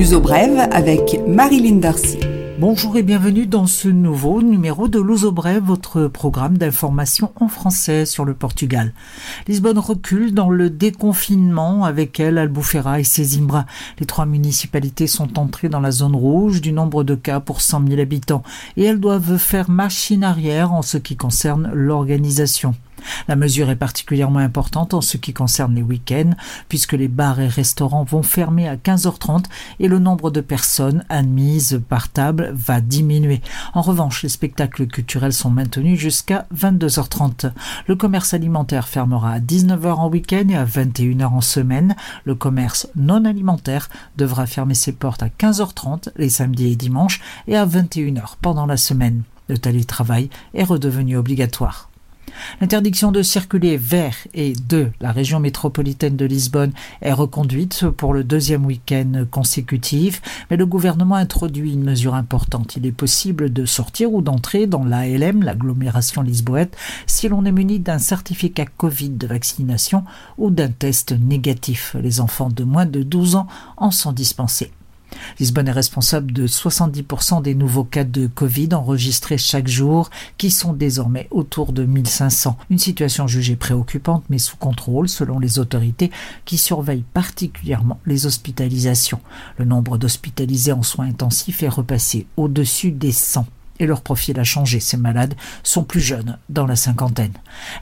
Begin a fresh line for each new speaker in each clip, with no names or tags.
L'uso brève avec Marilyn Darcy.
Bonjour et bienvenue dans ce nouveau numéro de Luso Brève, votre programme d'information en français sur le Portugal. Lisbonne recule dans le déconfinement avec elle Albufeira et Sesimbra. Les trois municipalités sont entrées dans la zone rouge du nombre de cas pour 100 000 habitants et elles doivent faire machine arrière en ce qui concerne l'organisation. La mesure est particulièrement importante en ce qui concerne les week-ends, puisque les bars et restaurants vont fermer à 15h30 et le nombre de personnes admises par table va diminuer. En revanche, les spectacles culturels sont maintenus jusqu'à 22h30. Le commerce alimentaire fermera à 19h en week-end et à 21h en semaine. Le commerce non alimentaire devra fermer ses portes à 15h30 les samedis et dimanches et à 21h pendant la semaine. Le télétravail est redevenu obligatoire. L'interdiction de circuler vers et de la région métropolitaine de Lisbonne est reconduite pour le deuxième week-end consécutif, mais le gouvernement introduit une mesure importante. Il est possible de sortir ou d'entrer dans l'ALM, l'agglomération lisboète, si l'on est muni d'un certificat Covid de vaccination ou d'un test négatif. Les enfants de moins de 12 ans en sont dispensés. Lisbonne est responsable de 70% des nouveaux cas de Covid enregistrés chaque jour, qui sont désormais autour de 1500. Une situation jugée préoccupante, mais sous contrôle selon les autorités qui surveillent particulièrement les hospitalisations. Le nombre d'hospitalisés en soins intensifs est repassé au-dessus des 100 et leur profil a changé. Ces malades sont plus jeunes, dans la cinquantaine.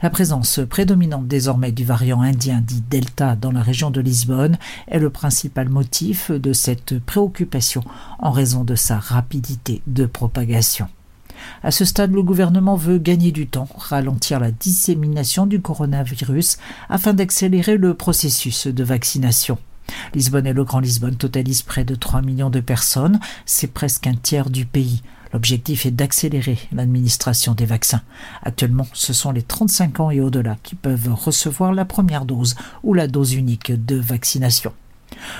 La présence prédominante désormais du variant indien dit Delta dans la région de Lisbonne est le principal motif de cette préoccupation en raison de sa rapidité de propagation. À ce stade, le gouvernement veut gagner du temps, ralentir la dissémination du coronavirus afin d'accélérer le processus de vaccination. Lisbonne et le Grand Lisbonne totalisent près de 3 millions de personnes, c'est presque un tiers du pays. L'objectif est d'accélérer l'administration des vaccins. Actuellement, ce sont les 35 ans et au-delà qui peuvent recevoir la première dose ou la dose unique de vaccination.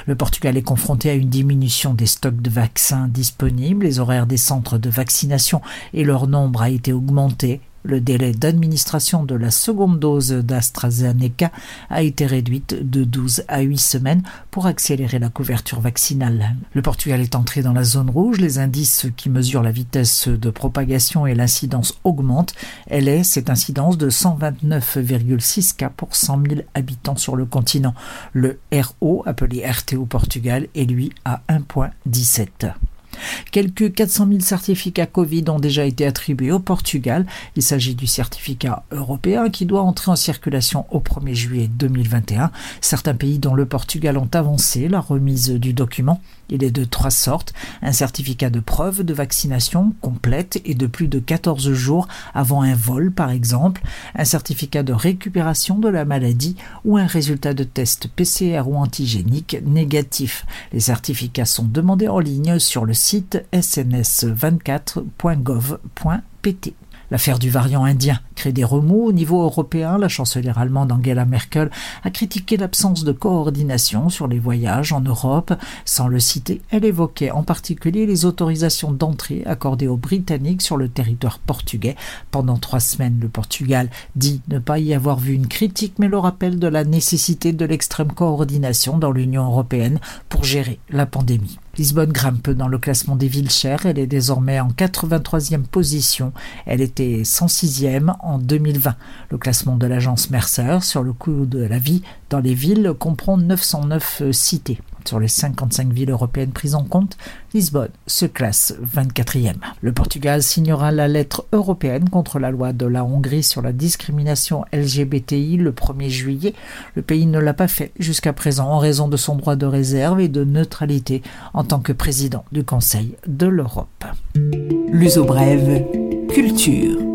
Le Portugal est confronté à une diminution des stocks de vaccins disponibles, les horaires des centres de vaccination et leur nombre a été augmenté le délai d'administration de la seconde dose d'AstraZeneca a été réduite de 12 à 8 semaines pour accélérer la couverture vaccinale. Le Portugal est entré dans la zone rouge. Les indices qui mesurent la vitesse de propagation et l'incidence augmentent. Elle est cette incidence de 129,6 cas pour 100 000 habitants sur le continent. Le RO, appelé RT au Portugal, est lui à 1,17. Quelques 400 000 certificats Covid ont déjà été attribués au Portugal. Il s'agit du certificat européen qui doit entrer en circulation au 1er juillet 2021. Certains pays dont le Portugal ont avancé la remise du document. Il est de trois sortes. Un certificat de preuve de vaccination complète et de plus de 14 jours avant un vol, par exemple. Un certificat de récupération de la maladie ou un résultat de test PCR ou antigénique négatif. Les certificats sont demandés en ligne sur le site sns24.gov.pt. L'affaire du variant indien crée des remous au niveau européen. La chancelière allemande Angela Merkel a critiqué l'absence de coordination sur les voyages en Europe. Sans le citer, elle évoquait en particulier les autorisations d'entrée accordées aux Britanniques sur le territoire portugais. Pendant trois semaines, le Portugal dit ne pas y avoir vu une critique, mais le rappel de la nécessité de l'extrême coordination dans l'Union européenne pour gérer la pandémie. Lisbonne grimpe dans le classement des villes chères. Elle est désormais en 83e position. Elle était 106e en 2020. Le classement de l'agence Mercer sur le coût de la vie dans les villes comprend 909 cités. Sur les 55 villes européennes prises en compte, Lisbonne se classe 24e. Le Portugal signera la lettre européenne contre la loi de la Hongrie sur la discrimination LGBTI le 1er juillet. Le pays ne l'a pas fait jusqu'à présent en raison de son droit de réserve et de neutralité en tant que président du Conseil de l'Europe.
L'uso brève, culture.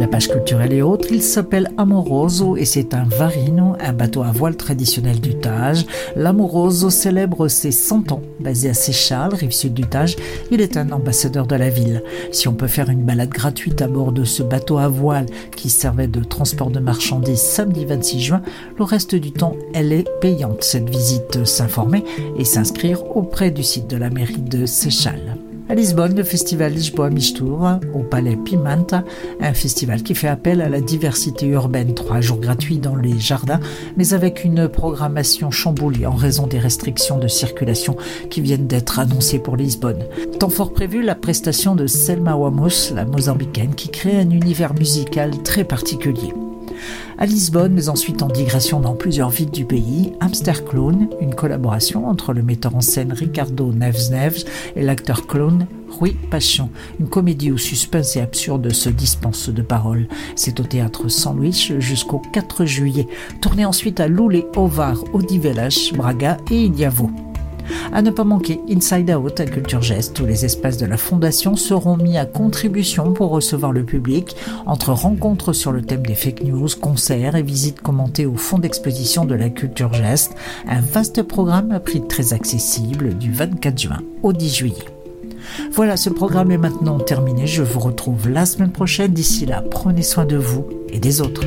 La page culturelle et autres, il s'appelle Amoroso et c'est un varino, un bateau à voile traditionnel du Tage. L'Amoroso célèbre ses 100 ans. Basé à Seychelles, rive sud du Tage, il est un ambassadeur de la ville. Si on peut faire une balade gratuite à bord de ce bateau à voile qui servait de transport de marchandises samedi 26 juin, le reste du temps, elle est payante. Cette visite s'informer et s'inscrire auprès du site de la mairie de Seychelles. À Lisbonne, le festival Lisboa Mistura au Palais Pimenta, un festival qui fait appel à la diversité urbaine. Trois jours gratuits dans les jardins, mais avec une programmation chamboulée en raison des restrictions de circulation qui viennent d'être annoncées pour Lisbonne. Temps fort prévu, la prestation de Selma Wamos, la mozambicaine, qui crée un univers musical très particulier à Lisbonne, mais ensuite en digression dans plusieurs villes du pays, Hamster Clone, une collaboration entre le metteur en scène Ricardo Neves Neves et l'acteur clone Rui Passion, une comédie où suspense et absurde se dispensent de paroles. C'est au théâtre Sandwich jusqu'au 4 juillet, tourné ensuite à Lule Ovar, Odivelas, Braga et Idiavo. À ne pas manquer, Inside Out à Culture Gest, où les espaces de la Fondation seront mis à contribution pour recevoir le public, entre rencontres sur le thème des fake news, concerts et visites commentées au fond d'exposition de la Culture Gest, un vaste programme à prix très accessible du 24 juin au 10 juillet. Voilà, ce programme est maintenant terminé. Je vous retrouve la semaine prochaine. D'ici là, prenez soin de vous et des autres.